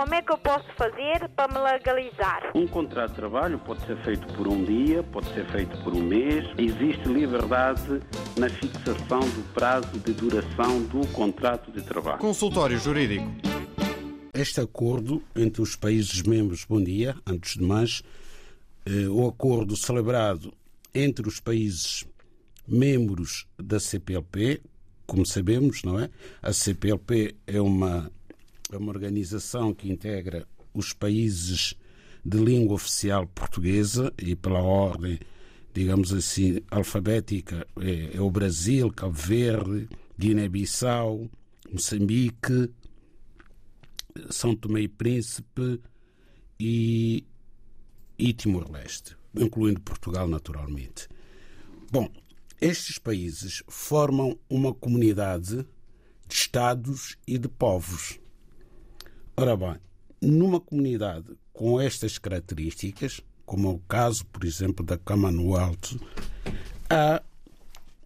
Como é que eu posso fazer para me legalizar? Um contrato de trabalho pode ser feito por um dia, pode ser feito por um mês. Existe liberdade na fixação do prazo de duração do contrato de trabalho. Consultório Jurídico. Este acordo entre os países membros, bom dia, antes de mais, eh, o acordo celebrado entre os países membros da CPLP, como sabemos, não é? A CPLP é uma, é uma organização que integra os países de língua oficial portuguesa e pela ordem, digamos assim, alfabética é, é o Brasil, Cabo Verde, Guiné-Bissau, Moçambique, São Tomé e Príncipe e, e Timor-Leste, incluindo Portugal, naturalmente. Bom, estes países formam uma comunidade de Estados e de povos. Ora bem, numa comunidade com estas características, como é o caso, por exemplo, da Commonwealth, há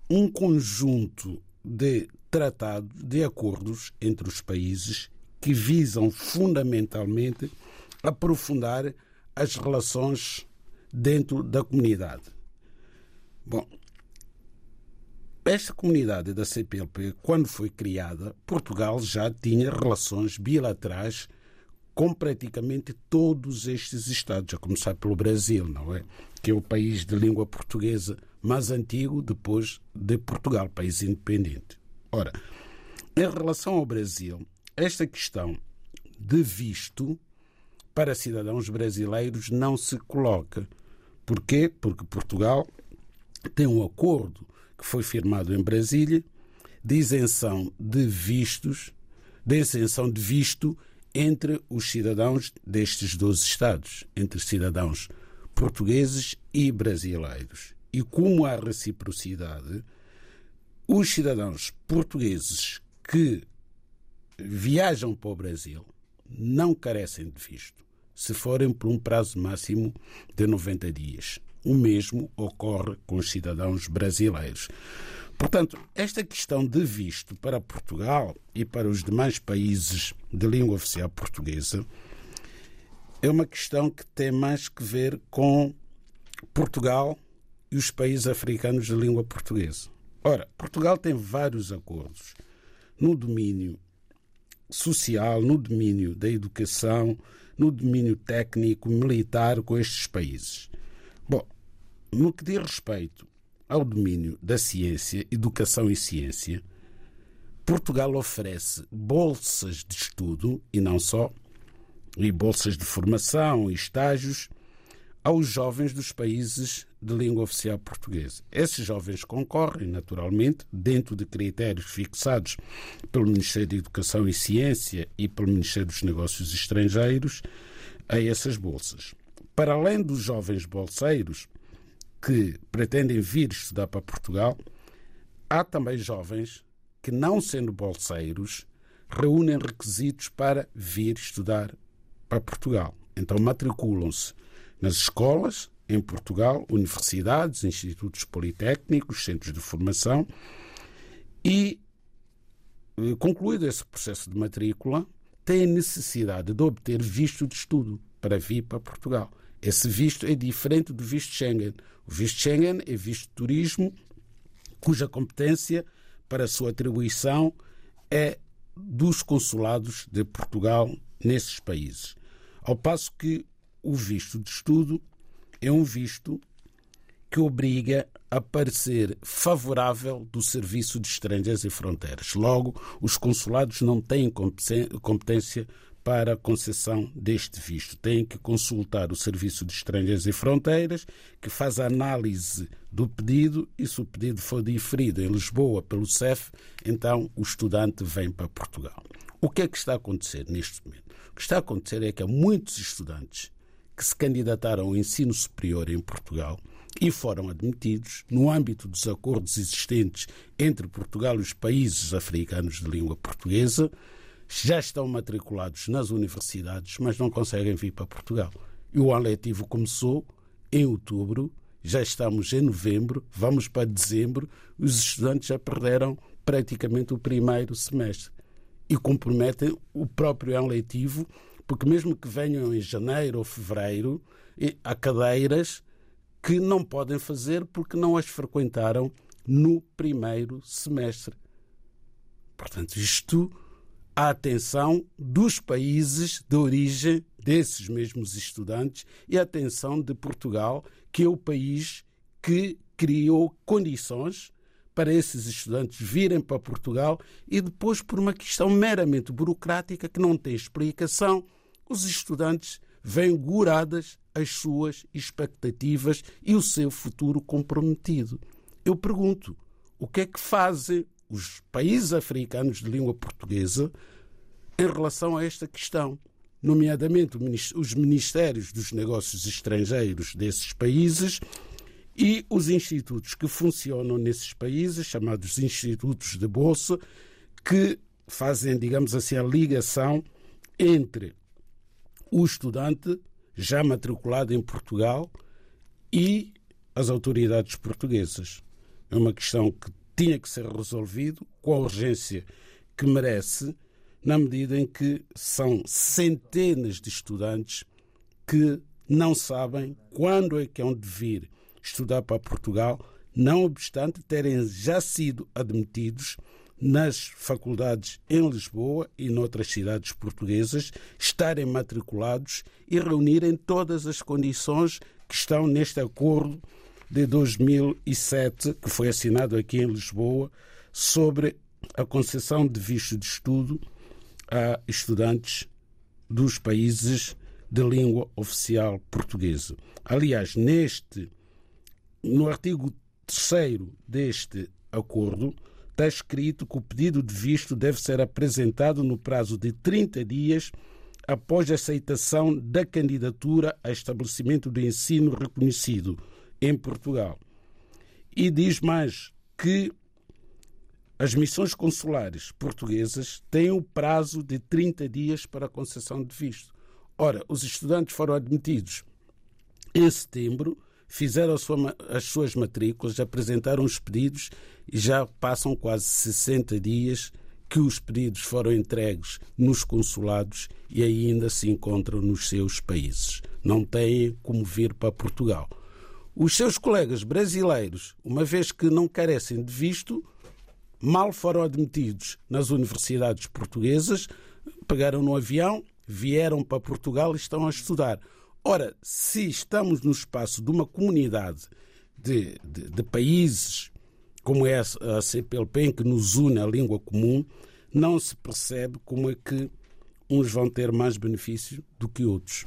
um conjunto de tratados, de acordos entre os países que visam fundamentalmente aprofundar as relações dentro da comunidade. Bom, esta comunidade da CPLP, quando foi criada, Portugal já tinha relações bilaterais com praticamente todos estes Estados, a começar pelo Brasil, não é? Que é o país de língua portuguesa mais antigo depois de Portugal, país independente. Ora, em relação ao Brasil, esta questão de visto para cidadãos brasileiros não se coloca. Porquê? Porque Portugal tem um acordo que foi firmado em Brasília de isenção de vistos, de isenção de visto entre os cidadãos destes 12 Estados, entre cidadãos portugueses e brasileiros. E como há reciprocidade, os cidadãos portugueses que viajam para o Brasil não carecem de visto, se forem por um prazo máximo de 90 dias. O mesmo ocorre com os cidadãos brasileiros. Portanto, esta questão de visto para Portugal e para os demais países de língua oficial portuguesa é uma questão que tem mais que ver com Portugal e os países africanos de língua portuguesa. Ora, Portugal tem vários acordos no domínio social, no domínio da educação, no domínio técnico, militar com estes países. No que diz respeito ao domínio da ciência, educação e ciência, Portugal oferece bolsas de estudo e não só, e bolsas de formação e estágios aos jovens dos países de língua oficial portuguesa. Esses jovens concorrem, naturalmente, dentro de critérios fixados pelo Ministério da Educação e Ciência e pelo Ministério dos Negócios Estrangeiros, a essas bolsas. Para além dos jovens bolseiros, que pretendem vir estudar para Portugal, há também jovens que, não sendo bolseiros, reúnem requisitos para vir estudar para Portugal. Então matriculam-se nas escolas em Portugal, universidades, institutos politécnicos, centros de formação e, eh, concluído esse processo de matrícula, têm necessidade de obter visto de estudo para vir para Portugal. Esse visto é diferente do visto Schengen. O visto Schengen é visto de turismo, cuja competência para a sua atribuição é dos consulados de Portugal nesses países. Ao passo que o visto de estudo é um visto que obriga a parecer favorável do Serviço de Estrangeiros e Fronteiras. Logo, os consulados não têm competência para a concessão deste visto. Têm que consultar o Serviço de Estrangeiros e Fronteiras, que faz a análise do pedido e se o pedido for diferido em Lisboa pelo CEF, então o estudante vem para Portugal. O que é que está a acontecer neste momento? O que está a acontecer é que há muitos estudantes que se candidataram ao ensino superior em Portugal e foram admitidos no âmbito dos acordos existentes entre Portugal e os países africanos de língua portuguesa já estão matriculados nas universidades, mas não conseguem vir para Portugal. E o ano letivo começou em outubro, já estamos em novembro, vamos para dezembro, os estudantes já perderam praticamente o primeiro semestre e comprometem o próprio ano letivo Porque mesmo que venham em janeiro ou fevereiro, há cadeiras que não podem fazer porque não as frequentaram no primeiro semestre. Portanto, isto a atenção dos países de origem desses mesmos estudantes e a atenção de Portugal, que é o país que criou condições para esses estudantes virem para Portugal e depois, por uma questão meramente burocrática que não tem explicação, os estudantes vêm guradas as suas expectativas e o seu futuro comprometido. Eu pergunto, o que é que fazem os países africanos de língua portuguesa em relação a esta questão? Nomeadamente os ministérios dos negócios estrangeiros desses países e os institutos que funcionam nesses países, chamados institutos de bolsa, que fazem, digamos assim, a ligação entre o estudante já matriculado em Portugal e as autoridades portuguesas. É uma questão que tinha que ser resolvido com a urgência que merece, na medida em que são centenas de estudantes que não sabem quando é que hão de vir estudar para Portugal, não obstante terem já sido admitidos nas faculdades em Lisboa e noutras cidades portuguesas, estarem matriculados e reunirem todas as condições que estão neste acordo de 2007, que foi assinado aqui em Lisboa, sobre a concessão de visto de estudo a estudantes dos países de língua oficial portuguesa. Aliás, neste no artigo 3 deste acordo, está escrito que o pedido de visto deve ser apresentado no prazo de 30 dias após a aceitação da candidatura a estabelecimento de ensino reconhecido em Portugal. E diz mais que as missões consulares portuguesas têm o prazo de 30 dias para a concessão de visto. Ora, os estudantes foram admitidos em setembro fizeram as suas matrículas, apresentaram os pedidos e já passam quase 60 dias que os pedidos foram entregues nos consulados e ainda se encontram nos seus países. Não têm como vir para Portugal. Os seus colegas brasileiros, uma vez que não carecem de visto, mal foram admitidos nas universidades portuguesas, pegaram no avião, vieram para Portugal e estão a estudar. Ora, se estamos no espaço de uma comunidade de, de, de países como é a CPLP, em que nos une a língua comum, não se percebe como é que uns vão ter mais benefícios do que outros.